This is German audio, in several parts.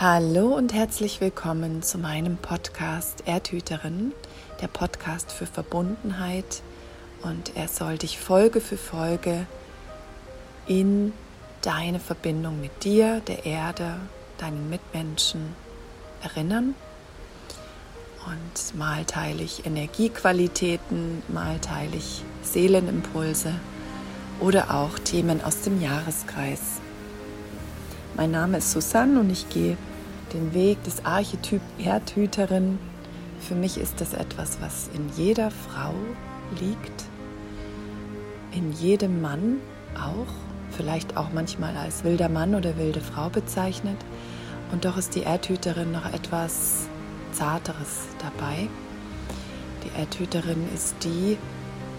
Hallo und herzlich willkommen zu meinem Podcast Erdhüterin, der Podcast für Verbundenheit. Und er soll dich Folge für Folge in deine Verbindung mit dir, der Erde, deinen Mitmenschen erinnern. Und mal teile ich Energiequalitäten, mal teile ich Seelenimpulse oder auch Themen aus dem Jahreskreis. Mein Name ist Susanne und ich gehe den Weg des Archetyp Erdhüterin. Für mich ist das etwas, was in jeder Frau liegt, in jedem Mann auch, vielleicht auch manchmal als wilder Mann oder wilde Frau bezeichnet. Und doch ist die Erdhüterin noch etwas Zarteres dabei. Die Erdhüterin ist die,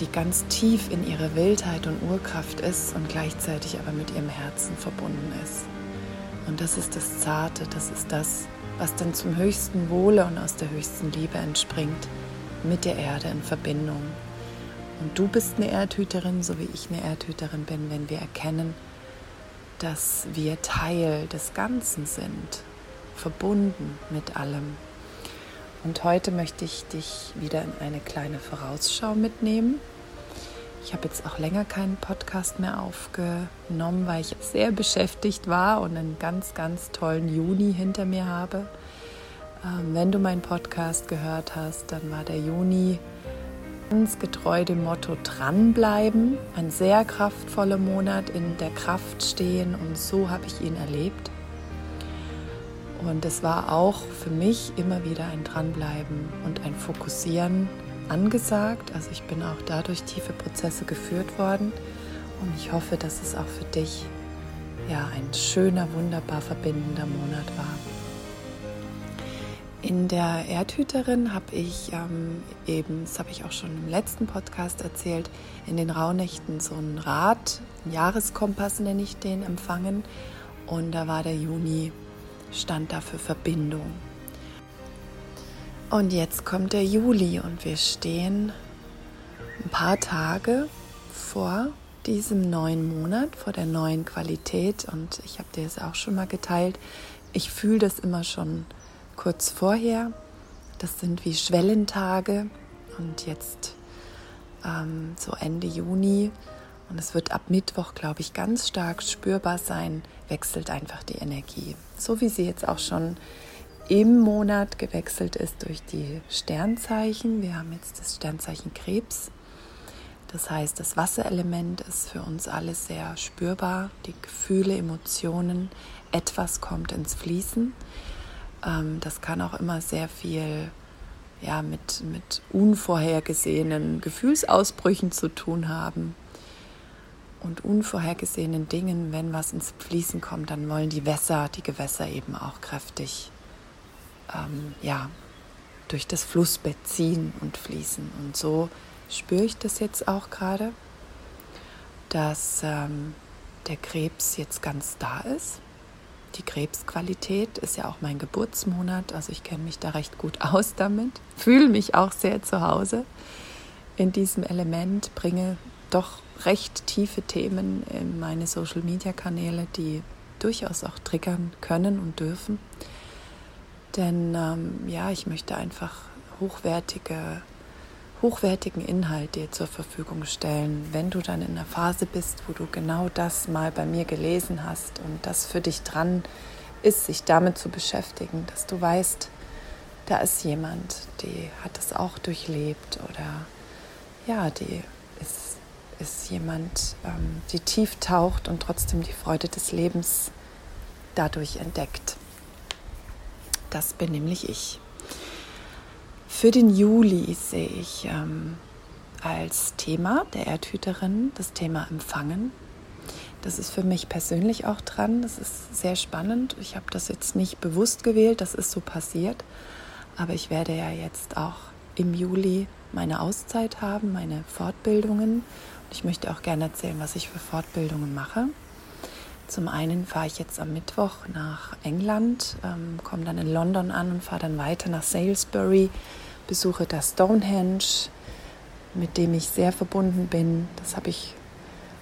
die ganz tief in ihrer Wildheit und Urkraft ist und gleichzeitig aber mit ihrem Herzen verbunden ist. Und das ist das Zarte, das ist das, was dann zum höchsten Wohle und aus der höchsten Liebe entspringt, mit der Erde in Verbindung. Und du bist eine Erdhüterin, so wie ich eine Erdhüterin bin, wenn wir erkennen, dass wir Teil des Ganzen sind, verbunden mit allem. Und heute möchte ich dich wieder in eine kleine Vorausschau mitnehmen ich habe jetzt auch länger keinen Podcast mehr aufgenommen, weil ich sehr beschäftigt war und einen ganz, ganz tollen Juni hinter mir habe. Ähm, wenn du meinen Podcast gehört hast, dann war der Juni ganz getreu dem Motto dranbleiben. Ein sehr kraftvoller Monat in der Kraft stehen und so habe ich ihn erlebt. Und es war auch für mich immer wieder ein Dranbleiben und ein Fokussieren angesagt. Also ich bin auch dadurch tiefe Prozesse geführt worden und ich hoffe, dass es auch für dich ja ein schöner, wunderbar verbindender Monat war. In der Erdhüterin habe ich ähm, eben, das habe ich auch schon im letzten Podcast erzählt, in den Rauhnächten so ein Rad, ein Jahreskompass nenne ich den, empfangen. Und da war der Juni, stand da für Verbindung. Und jetzt kommt der Juli und wir stehen ein paar Tage vor diesem neuen Monat, vor der neuen Qualität. Und ich habe dir es auch schon mal geteilt. Ich fühle das immer schon kurz vorher. Das sind wie Schwellentage. Und jetzt ähm, so Ende Juni. Und es wird ab Mittwoch, glaube ich, ganz stark spürbar sein, wechselt einfach die Energie. So wie sie jetzt auch schon im Monat gewechselt ist durch die Sternzeichen. Wir haben jetzt das Sternzeichen Krebs. Das heißt, das Wasserelement ist für uns alle sehr spürbar. Die Gefühle, Emotionen, etwas kommt ins Fließen. Ähm, das kann auch immer sehr viel ja, mit, mit unvorhergesehenen Gefühlsausbrüchen zu tun haben und unvorhergesehenen Dingen. Wenn was ins Fließen kommt, dann wollen die Wässer, die Gewässer eben auch kräftig ähm, ja, durch das Flussbett ziehen und fließen. Und so spüre ich das jetzt auch gerade, dass ähm, der Krebs jetzt ganz da ist. Die Krebsqualität ist ja auch mein Geburtsmonat, also ich kenne mich da recht gut aus damit, fühle mich auch sehr zu Hause in diesem Element, bringe doch recht tiefe Themen in meine Social-Media-Kanäle, die durchaus auch triggern können und dürfen. Denn ähm, ja, ich möchte einfach hochwertige, hochwertigen Inhalt dir zur Verfügung stellen, wenn du dann in einer Phase bist, wo du genau das mal bei mir gelesen hast und das für dich dran ist, sich damit zu beschäftigen, dass du weißt, da ist jemand, die hat es auch durchlebt oder ja, die ist, ist jemand, ähm, die tief taucht und trotzdem die Freude des Lebens dadurch entdeckt. Das bin nämlich ich. Für den Juli sehe ich ähm, als Thema der Erdhüterin das Thema Empfangen. Das ist für mich persönlich auch dran. Das ist sehr spannend. Ich habe das jetzt nicht bewusst gewählt, das ist so passiert. Aber ich werde ja jetzt auch im Juli meine Auszeit haben, meine Fortbildungen. Und ich möchte auch gerne erzählen, was ich für Fortbildungen mache. Zum einen fahre ich jetzt am Mittwoch nach England, ähm, komme dann in London an und fahre dann weiter nach Salisbury, besuche das Stonehenge, mit dem ich sehr verbunden bin. Das habe ich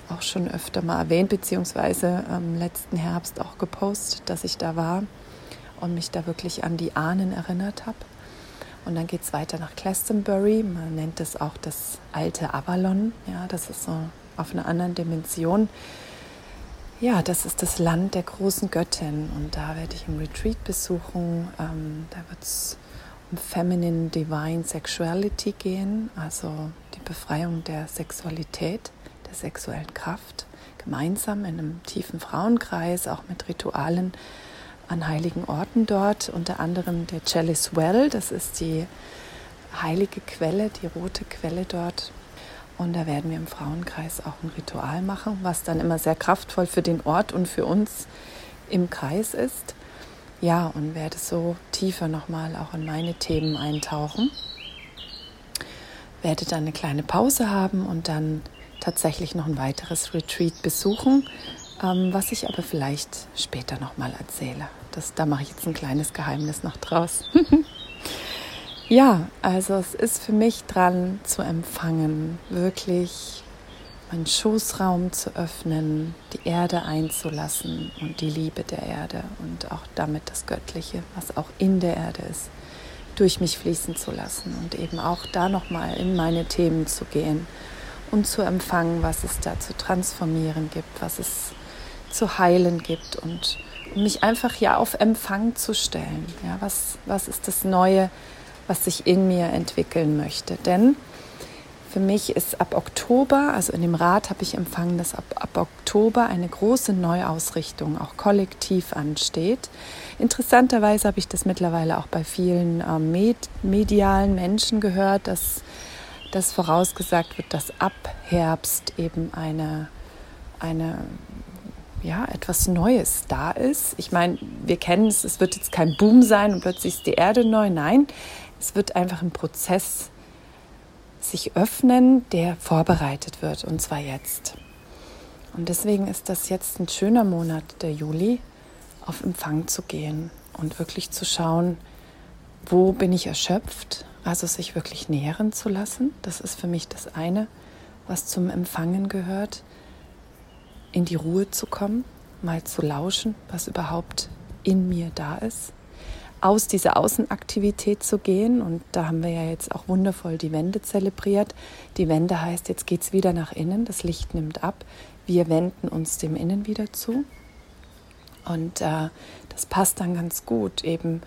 auch schon öfter mal erwähnt, beziehungsweise am letzten Herbst auch gepostet, dass ich da war. und mich da wirklich an die Ahnen erinnert habe. Und dann geht es weiter nach Glastonbury. Man nennt es auch das alte Avalon. Ja, das ist so auf einer anderen Dimension. Ja, das ist das Land der großen Göttin. Und da werde ich im Retreat besuchen. Ähm, da wird es um Feminine Divine Sexuality gehen, also die Befreiung der Sexualität, der sexuellen Kraft. Gemeinsam in einem tiefen Frauenkreis, auch mit Ritualen an heiligen Orten dort, unter anderem der Chalice Well, das ist die heilige Quelle, die rote Quelle dort. Und da werden wir im Frauenkreis auch ein Ritual machen, was dann immer sehr kraftvoll für den Ort und für uns im Kreis ist. Ja, und werde so tiefer nochmal auch in meine Themen eintauchen. Werde dann eine kleine Pause haben und dann tatsächlich noch ein weiteres Retreat besuchen ähm, was ich aber vielleicht später nochmal erzähle. Das, da mache ich jetzt ein kleines Geheimnis noch draus. ja, also es ist für mich dran zu empfangen, wirklich meinen Schoßraum zu öffnen, die Erde einzulassen und die Liebe der Erde und auch damit das Göttliche, was auch in der Erde ist, durch mich fließen zu lassen und eben auch da nochmal in meine Themen zu gehen und zu empfangen, was es da zu transformieren gibt, was es zu heilen gibt und mich einfach ja auf Empfang zu stellen. Ja, was, was ist das Neue, was sich in mir entwickeln möchte? Denn für mich ist ab Oktober, also in dem Rat habe ich empfangen, dass ab, ab Oktober eine große Neuausrichtung auch kollektiv ansteht. Interessanterweise habe ich das mittlerweile auch bei vielen äh, med medialen Menschen gehört, dass, dass vorausgesagt wird, dass ab Herbst eben eine, eine ja, etwas Neues da ist. Ich meine, wir kennen es, es wird jetzt kein Boom sein und plötzlich ist die Erde neu. Nein, es wird einfach ein Prozess sich öffnen, der vorbereitet wird und zwar jetzt. Und deswegen ist das jetzt ein schöner Monat, der Juli, auf Empfang zu gehen und wirklich zu schauen, wo bin ich erschöpft, also sich wirklich nähren zu lassen. Das ist für mich das eine, was zum Empfangen gehört in die Ruhe zu kommen, mal zu lauschen, was überhaupt in mir da ist, aus dieser Außenaktivität zu gehen. Und da haben wir ja jetzt auch wundervoll die Wende zelebriert. Die Wende heißt, jetzt geht es wieder nach innen, das Licht nimmt ab, wir wenden uns dem Innen wieder zu. Und äh, das passt dann ganz gut, eben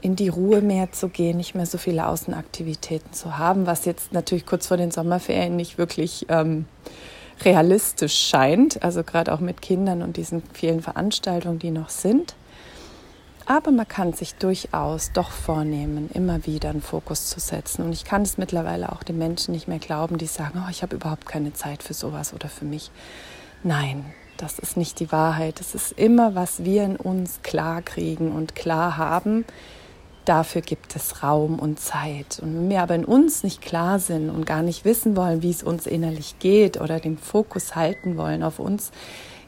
in die Ruhe mehr zu gehen, nicht mehr so viele Außenaktivitäten zu haben, was jetzt natürlich kurz vor den Sommerferien nicht wirklich ähm, realistisch scheint, also gerade auch mit Kindern und diesen vielen Veranstaltungen, die noch sind. Aber man kann sich durchaus doch vornehmen, immer wieder einen Fokus zu setzen. Und ich kann es mittlerweile auch den Menschen nicht mehr glauben, die sagen, oh, ich habe überhaupt keine Zeit für sowas oder für mich. Nein, das ist nicht die Wahrheit. Es ist immer, was wir in uns klar kriegen und klar haben, Dafür gibt es Raum und Zeit. Und wenn wir aber in uns nicht klar sind und gar nicht wissen wollen, wie es uns innerlich geht oder den Fokus halten wollen auf uns,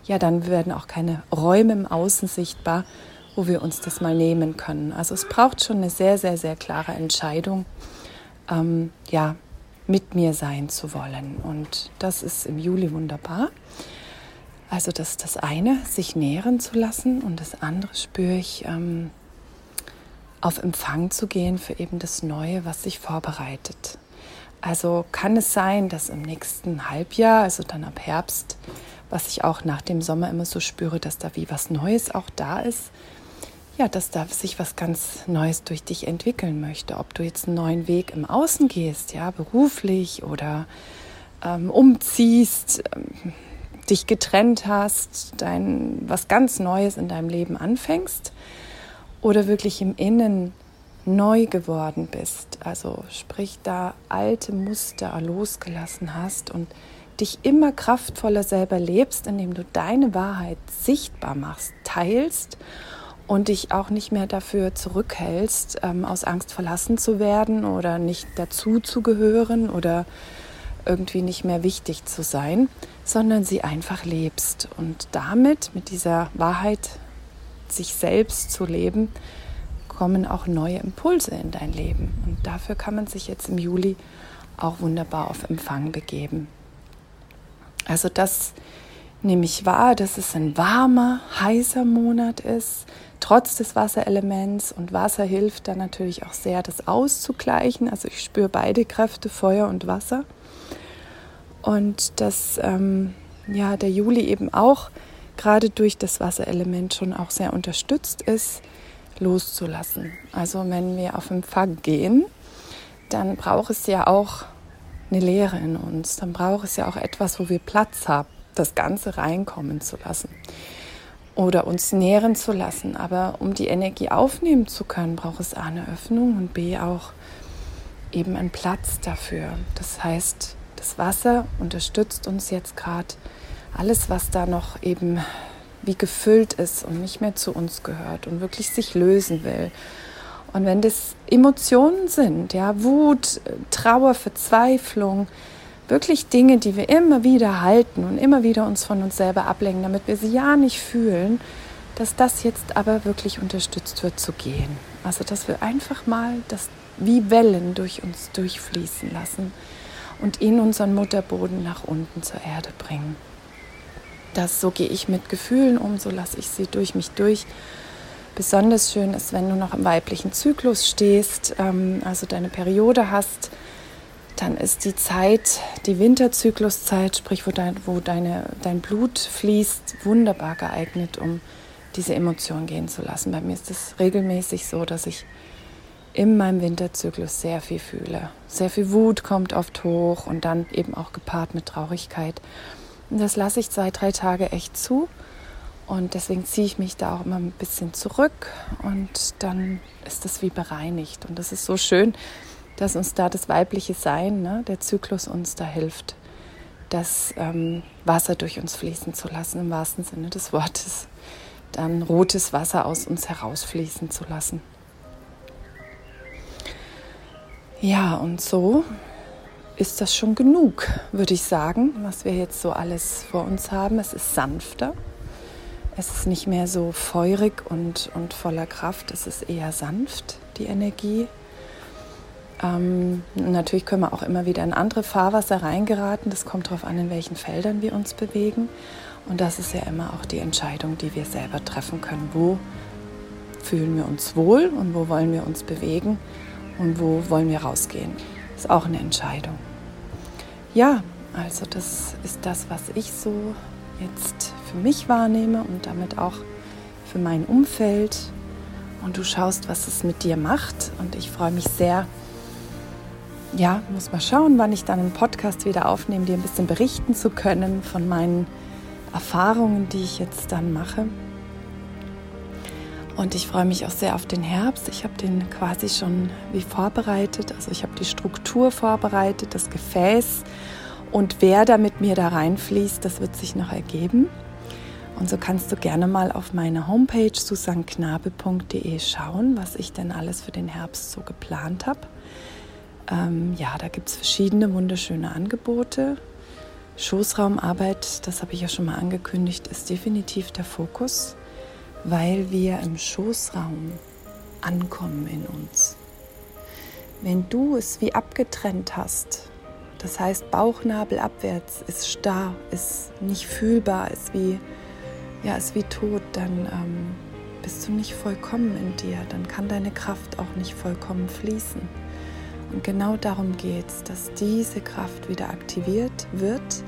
ja, dann werden auch keine Räume im Außen sichtbar, wo wir uns das mal nehmen können. Also es braucht schon eine sehr, sehr, sehr klare Entscheidung, ähm, ja, mit mir sein zu wollen. Und das ist im Juli wunderbar. Also das ist das eine, sich nähren zu lassen. Und das andere spüre ich, ähm, auf Empfang zu gehen für eben das Neue, was sich vorbereitet. Also kann es sein, dass im nächsten Halbjahr, also dann ab Herbst, was ich auch nach dem Sommer immer so spüre, dass da wie was Neues auch da ist, ja, dass da sich was ganz Neues durch dich entwickeln möchte. Ob du jetzt einen neuen Weg im Außen gehst, ja, beruflich oder ähm, umziehst, ähm, dich getrennt hast, dein was ganz Neues in deinem Leben anfängst oder wirklich im Innen neu geworden bist, also sprich da alte Muster losgelassen hast und dich immer kraftvoller selber lebst, indem du deine Wahrheit sichtbar machst, teilst und dich auch nicht mehr dafür zurückhältst, ähm, aus Angst verlassen zu werden oder nicht dazu zu gehören oder irgendwie nicht mehr wichtig zu sein, sondern sie einfach lebst. Und damit mit dieser Wahrheit sich selbst zu leben, kommen auch neue Impulse in dein Leben. Und dafür kann man sich jetzt im Juli auch wunderbar auf Empfang begeben. Also das nehme ich wahr, dass es ein warmer, heißer Monat ist, trotz des Wasserelements. Und Wasser hilft dann natürlich auch sehr, das auszugleichen. Also ich spüre beide Kräfte, Feuer und Wasser. Und dass ähm, ja, der Juli eben auch gerade durch das Wasserelement schon auch sehr unterstützt ist, loszulassen. Also wenn wir auf Empfang gehen, dann braucht es ja auch eine Leere in uns. Dann braucht es ja auch etwas, wo wir Platz haben, das Ganze reinkommen zu lassen oder uns nähren zu lassen. Aber um die Energie aufnehmen zu können, braucht es A eine Öffnung und B auch eben einen Platz dafür. Das heißt, das Wasser unterstützt uns jetzt gerade alles, was da noch eben wie gefüllt ist und nicht mehr zu uns gehört und wirklich sich lösen will. Und wenn das Emotionen sind, ja, Wut, Trauer, Verzweiflung, wirklich Dinge, die wir immer wieder halten und immer wieder uns von uns selber ablenken, damit wir sie ja nicht fühlen, dass das jetzt aber wirklich unterstützt wird zu gehen. Also, dass wir einfach mal das wie Wellen durch uns durchfließen lassen und in unseren Mutterboden nach unten zur Erde bringen. Das so gehe ich mit Gefühlen um, so lasse ich sie durch mich durch. Besonders schön ist, wenn du noch im weiblichen Zyklus stehst, ähm, also deine Periode hast, dann ist die Zeit, die Winterzykluszeit, sprich wo, dein, wo deine, dein Blut fließt, wunderbar geeignet, um diese Emotion gehen zu lassen. Bei mir ist es regelmäßig so, dass ich in meinem Winterzyklus sehr viel fühle. Sehr viel Wut kommt oft hoch und dann eben auch gepaart mit Traurigkeit. Das lasse ich zwei, drei Tage echt zu. Und deswegen ziehe ich mich da auch immer ein bisschen zurück und dann ist das wie bereinigt. Und das ist so schön, dass uns da das weibliche Sein, ne, der Zyklus uns da hilft, das ähm, Wasser durch uns fließen zu lassen, im wahrsten Sinne des Wortes. Dann rotes Wasser aus uns herausfließen zu lassen. Ja, und so ist das schon genug, würde ich sagen, was wir jetzt so alles vor uns haben. Es ist sanfter. Es ist nicht mehr so feurig und, und voller Kraft. Es ist eher sanft, die Energie. Ähm, natürlich können wir auch immer wieder in andere Fahrwasser reingeraten. Das kommt darauf an, in welchen Feldern wir uns bewegen. Und das ist ja immer auch die Entscheidung, die wir selber treffen können. Wo fühlen wir uns wohl und wo wollen wir uns bewegen und wo wollen wir rausgehen. Das ist auch eine Entscheidung. Ja, also das ist das, was ich so jetzt für mich wahrnehme und damit auch für mein Umfeld. Und du schaust, was es mit dir macht. Und ich freue mich sehr. Ja, muss mal schauen, wann ich dann einen Podcast wieder aufnehme, dir ein bisschen berichten zu können von meinen Erfahrungen, die ich jetzt dann mache. Und ich freue mich auch sehr auf den Herbst. Ich habe den quasi schon wie vorbereitet. Also ich habe die Struktur vorbereitet, das Gefäß. Und wer da mit mir da reinfließt, das wird sich noch ergeben. Und so kannst du gerne mal auf meine Homepage susanknabe.de schauen, was ich denn alles für den Herbst so geplant habe. Ähm, ja, da gibt es verschiedene wunderschöne Angebote. Schoßraumarbeit, das habe ich ja schon mal angekündigt, ist definitiv der Fokus weil wir im Schoßraum ankommen in uns. Wenn du es wie abgetrennt hast, das heißt Bauchnabel abwärts ist starr, ist nicht fühlbar, ist wie, ja, ist wie tot, dann ähm, bist du nicht vollkommen in dir, dann kann deine Kraft auch nicht vollkommen fließen. Und genau darum geht es, dass diese Kraft wieder aktiviert wird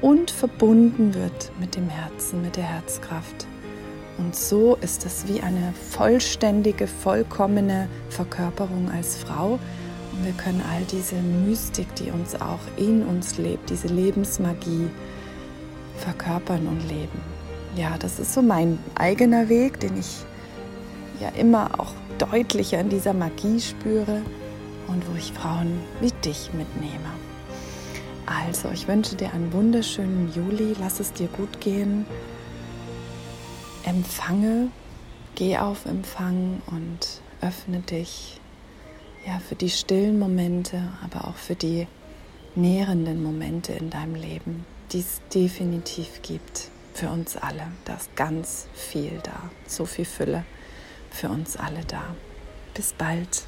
und verbunden wird mit dem Herzen, mit der Herzkraft. Und so ist es wie eine vollständige, vollkommene Verkörperung als Frau. Und wir können all diese Mystik, die uns auch in uns lebt, diese Lebensmagie verkörpern und leben. Ja, das ist so mein eigener Weg, den ich ja immer auch deutlicher in dieser Magie spüre und wo ich Frauen wie dich mitnehme. Also, ich wünsche dir einen wunderschönen Juli, lass es dir gut gehen empfange, geh auf Empfang und öffne dich ja für die stillen Momente, aber auch für die nährenden Momente in deinem Leben, die es definitiv gibt für uns alle. Da ist ganz viel da, so viel Fülle für uns alle da. Bis bald.